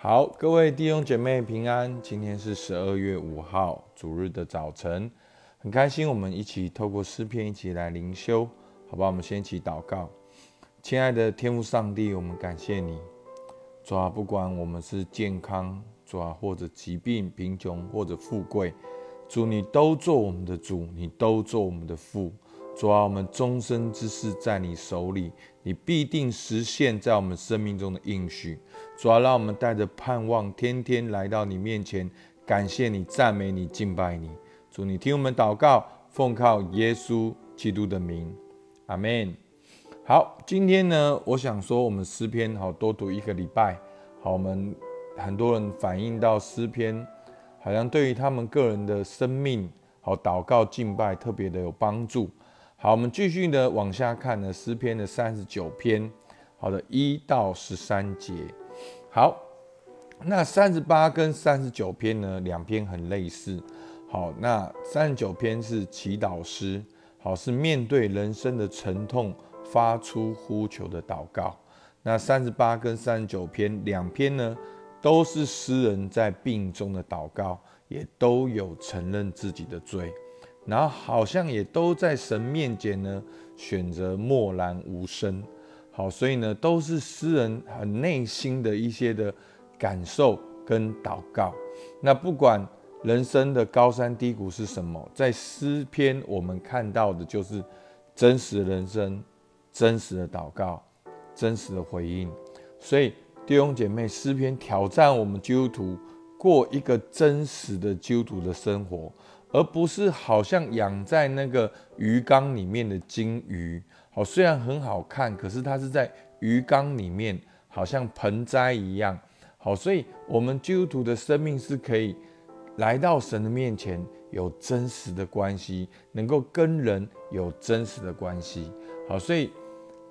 好，各位弟兄姐妹平安。今天是十二月五号主日的早晨，很开心我们一起透过诗篇一起来灵修，好吧？我们先一起祷告。亲爱的天父上帝，我们感谢你，主啊，不管我们是健康，主啊，或者疾病、贫穷或者富贵，主你都做我们的主，你都做我们的父。主啊，我们终身之事在你手里，你必定实现在我们生命中的应许。主啊，让我们带着盼望，天天来到你面前，感谢你、赞美你、敬拜你。主，你听我们祷告，奉靠耶稣基督的名，阿门。好，今天呢，我想说，我们诗篇好多读一个礼拜。好，我们很多人反映到诗篇，好像对于他们个人的生命，好祷告敬拜特别的有帮助。好，我们继续的往下看呢，诗篇的三十九篇，好的一到十三节。好，那三十八跟三十九篇呢，两篇很类似。好，那三十九篇是祈祷诗，好是面对人生的沉痛发出呼求的祷告。那三十八跟三十九篇两篇呢，都是诗人在病中的祷告，也都有承认自己的罪。然后好像也都在神面前呢，选择默然无声。好，所以呢，都是诗人很内心的一些的感受跟祷告。那不管人生的高山低谷是什么，在诗篇我们看到的就是真实的人生、真实的祷告、真实的回应。所以弟兄姐妹，诗篇挑战我们基督徒过一个真实的基督徒的生活。而不是好像养在那个鱼缸里面的金鱼，好，虽然很好看，可是它是在鱼缸里面，好像盆栽一样，好，所以我们基督徒的生命是可以来到神的面前，有真实的关系，能够跟人有真实的关系，好，所以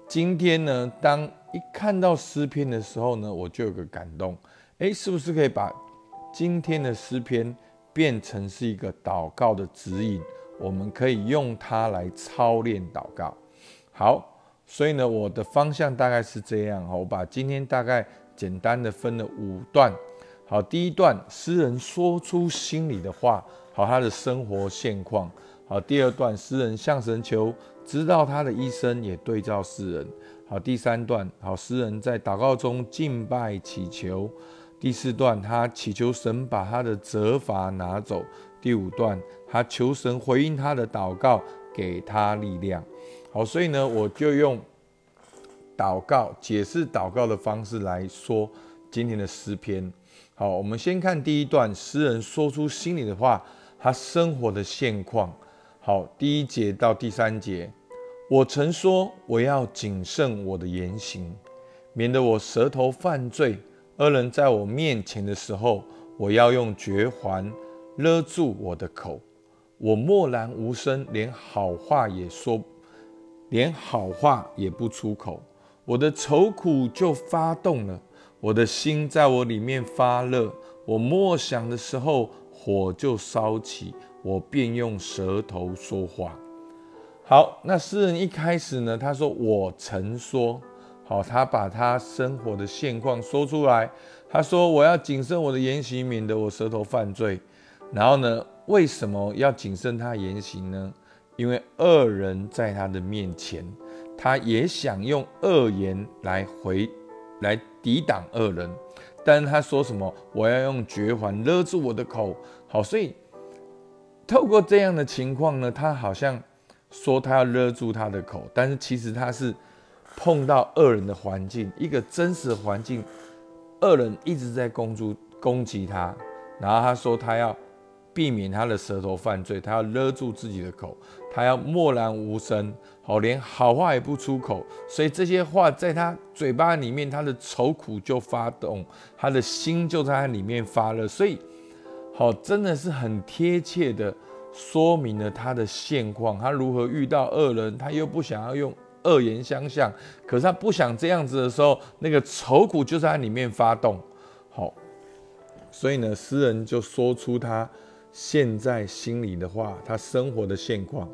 今天呢，当一看到诗篇的时候呢，我就有个感动，诶，是不是可以把今天的诗篇？变成是一个祷告的指引，我们可以用它来操练祷告。好，所以呢，我的方向大概是这样哈。我把今天大概简单的分了五段。好，第一段，诗人说出心里的话，好，他的生活现况。好，第二段，诗人向神求，知道他的一生，也对照世人。好，第三段，好，诗人在祷告中敬拜祈求。第四段，他祈求神把他的责罚拿走。第五段，他求神回应他的祷告，给他力量。好，所以呢，我就用祷告解释祷告的方式来说今天的诗篇。好，我们先看第一段，诗人说出心里的话，他生活的现况。好，第一节到第三节，我曾说我要谨慎我的言行，免得我舌头犯罪。恶人在我面前的时候，我要用绝环勒住我的口。我默然无声，连好话也说，连好话也不出口。我的愁苦就发动了，我的心在我里面发热。我默想的时候，火就烧起，我便用舌头说话。好，那诗人一开始呢，他说：“我曾说。”好，他把他生活的现况说出来。他说：“我要谨慎我的言行，免得我舌头犯罪。”然后呢，为什么要谨慎他言行呢？因为恶人在他的面前，他也想用恶言来回来抵挡恶人。但是他说什么？我要用绝环勒住我的口。好，所以透过这样的情况呢，他好像说他要勒住他的口，但是其实他是。碰到恶人的环境，一个真实的环境，恶人一直在攻击攻击他，然后他说他要避免他的舌头犯罪，他要勒住自己的口，他要默然无声，好，连好话也不出口，所以这些话在他嘴巴里面，他的愁苦就发动，他的心就在他里面发热，所以好，真的是很贴切的说明了他的现况，他如何遇到恶人，他又不想要用。恶言相向，可是他不想这样子的时候，那个愁苦就在里面发动。好，所以呢，诗人就说出他现在心里的话，他生活的现况。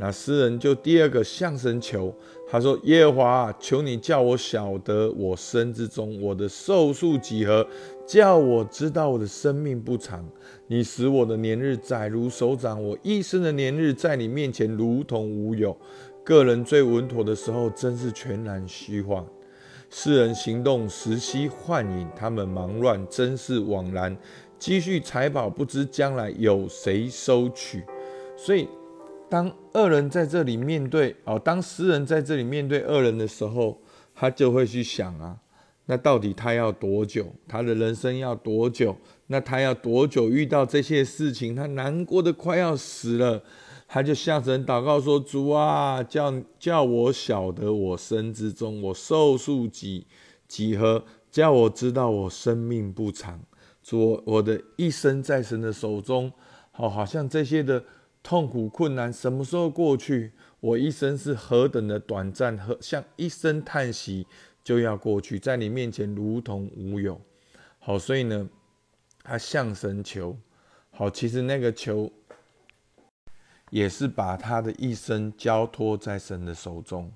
那诗人就第二个向神求，他说：“耶和华，求你叫我晓得我生之中我的寿数几何，叫我知道我的生命不长。你使我的年日载如手掌，我一生的年日在你面前如同无有。个人最稳妥的时候，真是全然虚幻。世人行动时息幻影，他们忙乱，真是枉然。积蓄财宝，不知将来有谁收取。所以。”当恶人在这里面对哦，当诗人在这里面对恶人的时候，他就会去想啊，那到底他要多久？他的人生要多久？那他要多久遇到这些事情？他难过的快要死了，他就向神祷告说：“主啊，叫叫我晓得我身之中我寿数几几何，叫我知道我生命不长。主，我的一生在神的手中，好，好像这些的。”痛苦困难什么时候过去？我一生是何等的短暂，和像一声叹息就要过去，在你面前如同无有。好，所以呢，他向神求。好，其实那个求也是把他的一生交托在神的手中。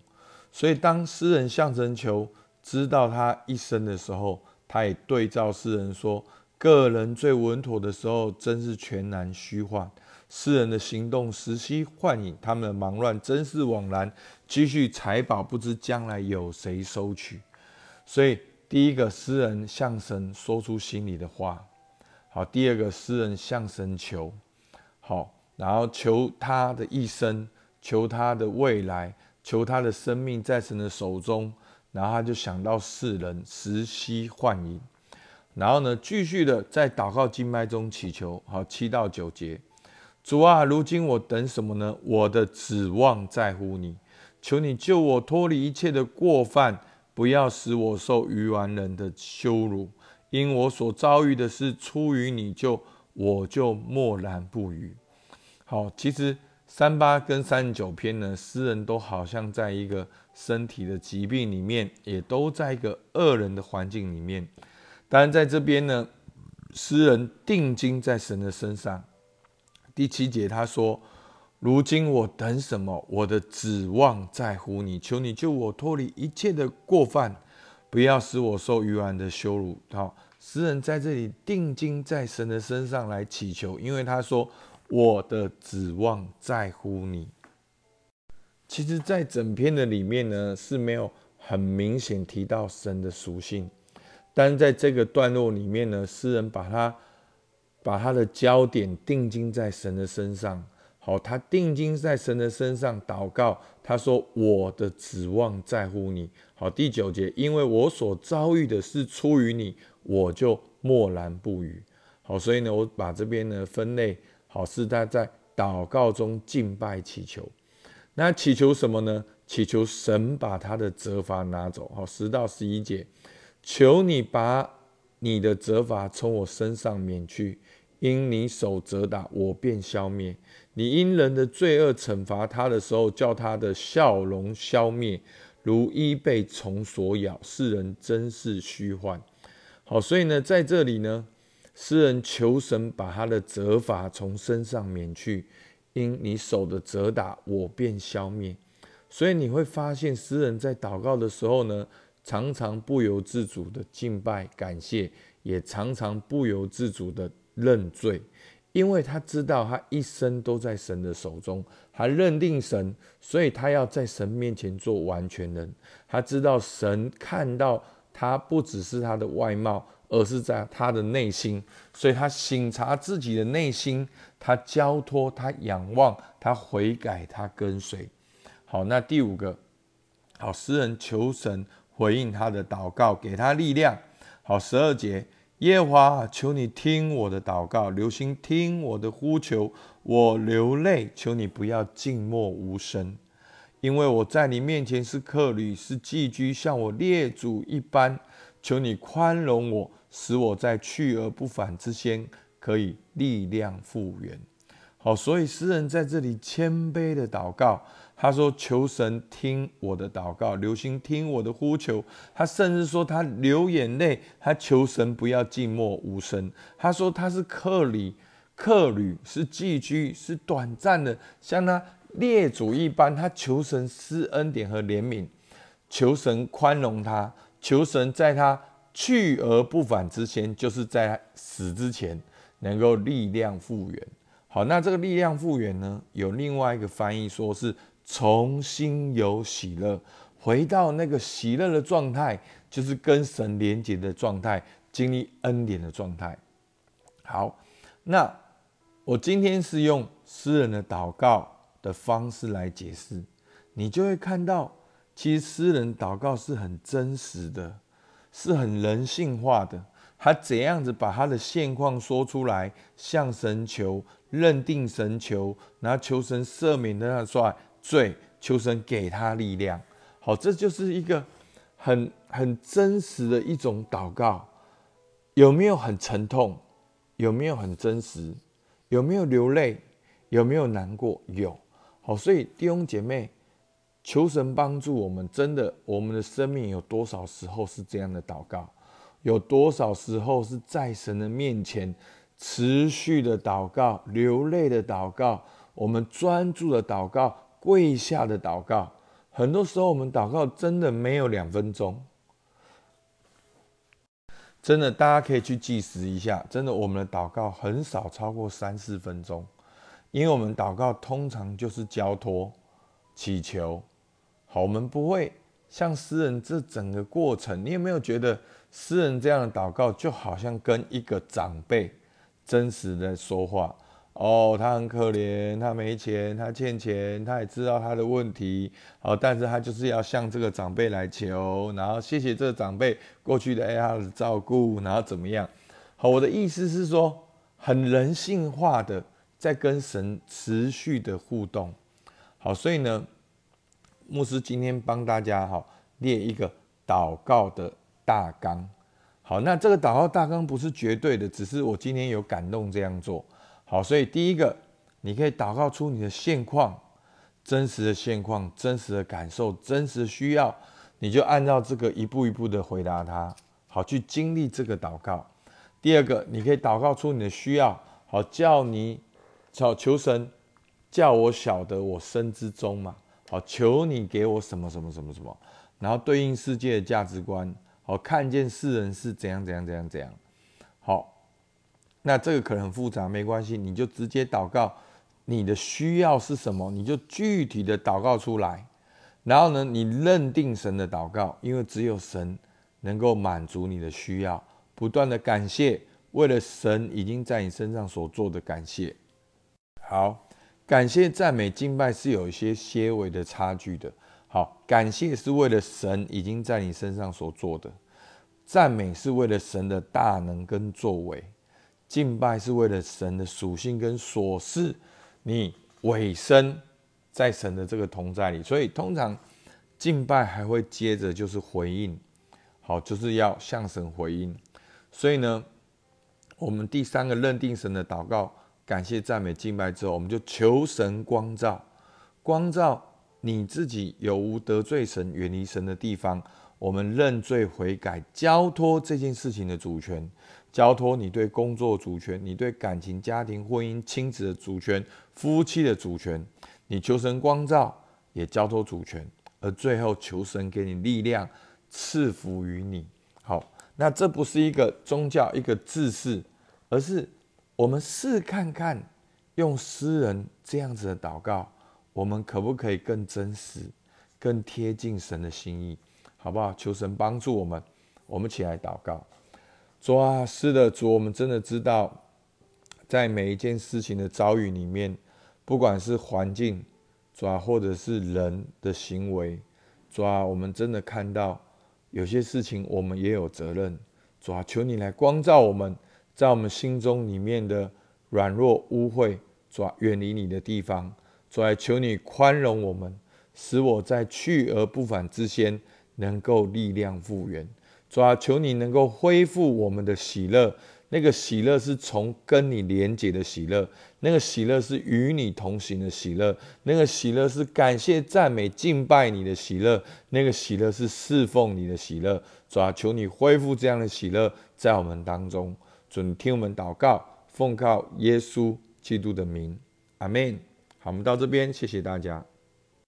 所以当诗人向神求，知道他一生的时候，他也对照诗人说：个人最稳妥的时候，真是全然虚幻。诗人的行动时息幻影，他们的忙乱真是枉然。积蓄财宝，不知将来有谁收取。所以，第一个诗人向神说出心里的话，好；第二个诗人向神求，好，然后求他的一生，求他的未来，求他的生命在神的手中。然后他就想到世人时息幻影，然后呢，继续的在祷告经脉中祈求，好，七到九节。主啊，如今我等什么呢？我的指望在乎你，求你救我脱离一切的过犯，不要使我受愚顽人的羞辱。因我所遭遇的是出于你，就我就默然不语。好，其实三八跟三十九篇呢，诗人都好像在一个身体的疾病里面，也都在一个恶人的环境里面。当然，在这边呢，诗人定睛在神的身上。第七节，他说：“如今我等什么？我的指望在乎你，求你救我脱离一切的过犯，不要使我受愚顽的羞辱。”好，诗人在这里定睛在神的身上来祈求，因为他说：“我的指望在乎你。”其实，在整篇的里面呢，是没有很明显提到神的属性，但在这个段落里面呢，诗人把它。把他的焦点定睛在神的身上，好，他定睛在神的身上祷告，他说：“我的指望在乎你。”好，第九节，因为我所遭遇的是出于你，我就默然不语。好，所以呢，我把这边呢分类，好，是他在祷告中敬拜祈求。那祈求什么呢？祈求神把他的责罚拿走。好，十到十一节，求你把你的责罚从我身上免去。因你手责打我，便消灭你；因人的罪恶惩罚他的时候，叫他的笑容消灭，如一被虫所咬。世人真是虚幻。好，所以呢，在这里呢，诗人求神把他的责罚从身上免去。因你手的责打我，便消灭。所以你会发现，诗人在祷告的时候呢，常常不由自主的敬拜感谢，也常常不由自主的。认罪，因为他知道他一生都在神的手中，他认定神，所以他要在神面前做完全人。他知道神看到他不只是他的外貌，而是在他的内心，所以他省察自己的内心，他交托，他仰望，他悔改，他跟随。好，那第五个，好，诗人求神回应他的祷告，给他力量。好，十二节。耶和华，求你听我的祷告，留心听我的呼求。我流泪，求你不要静默无声，因为我在你面前是客旅，是寄居，像我列祖一般。求你宽容我，使我在去而不返之先，可以力量复原。好，所以诗人在这里谦卑的祷告。他说：“求神听我的祷告，留心听我的呼求。”他甚至说他流眼泪，他求神不要静默无声。他说他是客旅，客旅是寄居，是短暂的，像他列祖一般，他求神施恩典和怜悯，求神宽容他，求神在他去而不返之前，就是在死之前能够力量复原。好，那这个力量复原呢，有另外一个翻译说是重新有喜乐，回到那个喜乐的状态，就是跟神连接的状态，经历恩典的状态。好，那我今天是用诗人的祷告。的方式来解释，你就会看到，其实诗人祷告是很真实的，是很人性化的。他怎样子把他的现况说出来，向神求，认定神求，然后求神赦免的那算罪，求神给他力量。好，这就是一个很很真实的一种祷告。有没有很沉痛？有没有很真实？有没有流泪？有没有难过？有。好，所以弟兄姐妹，求神帮助我们。真的，我们的生命有多少时候是这样的祷告？有多少时候是在神的面前持续的祷告、流泪的祷告、我们专注的祷告、跪下的祷告？很多时候，我们祷告真的没有两分钟。真的，大家可以去计时一下。真的，我们的祷告很少超过三四分钟。因为我们祷告通常就是交托、祈求，好，我们不会像诗人这整个过程。你有没有觉得诗人这样的祷告就好像跟一个长辈真实的说话？哦，他很可怜，他没钱，他欠钱，他也知道他的问题，好，但是他就是要向这个长辈来求，然后谢谢这个长辈过去的爱他的照顾，然后怎么样？好，我的意思是说，很人性化的。在跟神持续的互动，好，所以呢，牧师今天帮大家哈列一个祷告的大纲，好，那这个祷告大纲不是绝对的，只是我今天有感动这样做，好，所以第一个，你可以祷告出你的现况，真实的现况，真实的感受，真实的需要，你就按照这个一步一步的回答他，好，去经历这个祷告。第二个，你可以祷告出你的需要，好，叫你。好，求神叫我晓得我身之中嘛。好，求你给我什么什么什么什么，然后对应世界的价值观。好，看见世人是怎样怎样怎样怎样。好，那这个可能很复杂，没关系，你就直接祷告，你的需要是什么，你就具体的祷告出来。然后呢，你认定神的祷告，因为只有神能够满足你的需要。不断的感谢，为了神已经在你身上所做的感谢。好，感谢赞美敬拜是有一些些微的差距的。好，感谢是为了神已经在你身上所做的，赞美是为了神的大能跟作为，敬拜是为了神的属性跟所事。你委身在神的这个同在里，所以通常敬拜还会接着就是回应。好，就是要向神回应。所以呢，我们第三个认定神的祷告。感谢赞美敬拜之后，我们就求神光照，光照你自己有无得罪神、远离神的地方。我们认罪悔改，交托这件事情的主权，交托你对工作主权、你对感情、家庭、婚姻、亲子的主权、夫妻的主权。你求神光照，也交托主权，而最后求神给你力量，赐福于你。好，那这不是一个宗教、一个自式，而是。我们试看看，用诗人这样子的祷告，我们可不可以更真实、更贴近神的心意，好不好？求神帮助我们，我们起来祷告。主啊，是的，主，我们真的知道，在每一件事情的遭遇里面，不管是环境，主啊，或者是人的行为，主啊，我们真的看到有些事情，我们也有责任。主啊，求你来光照我们。在我们心中里面的软弱污秽，主，远离你的地方，主啊，求你宽容我们，使我在去而不返之先能够力量复原。主啊，求你能够恢复我们的喜乐，那个喜乐是从跟你连结的喜乐，那个喜乐是与你同行的喜乐，那个喜乐是感谢赞美敬拜你的喜乐，那个喜乐是侍奉你的喜乐。主啊，求你恢复这样的喜乐在我们当中。准听我们祷告，奉靠耶稣基督的名，阿门。好，我们到这边，谢谢大家。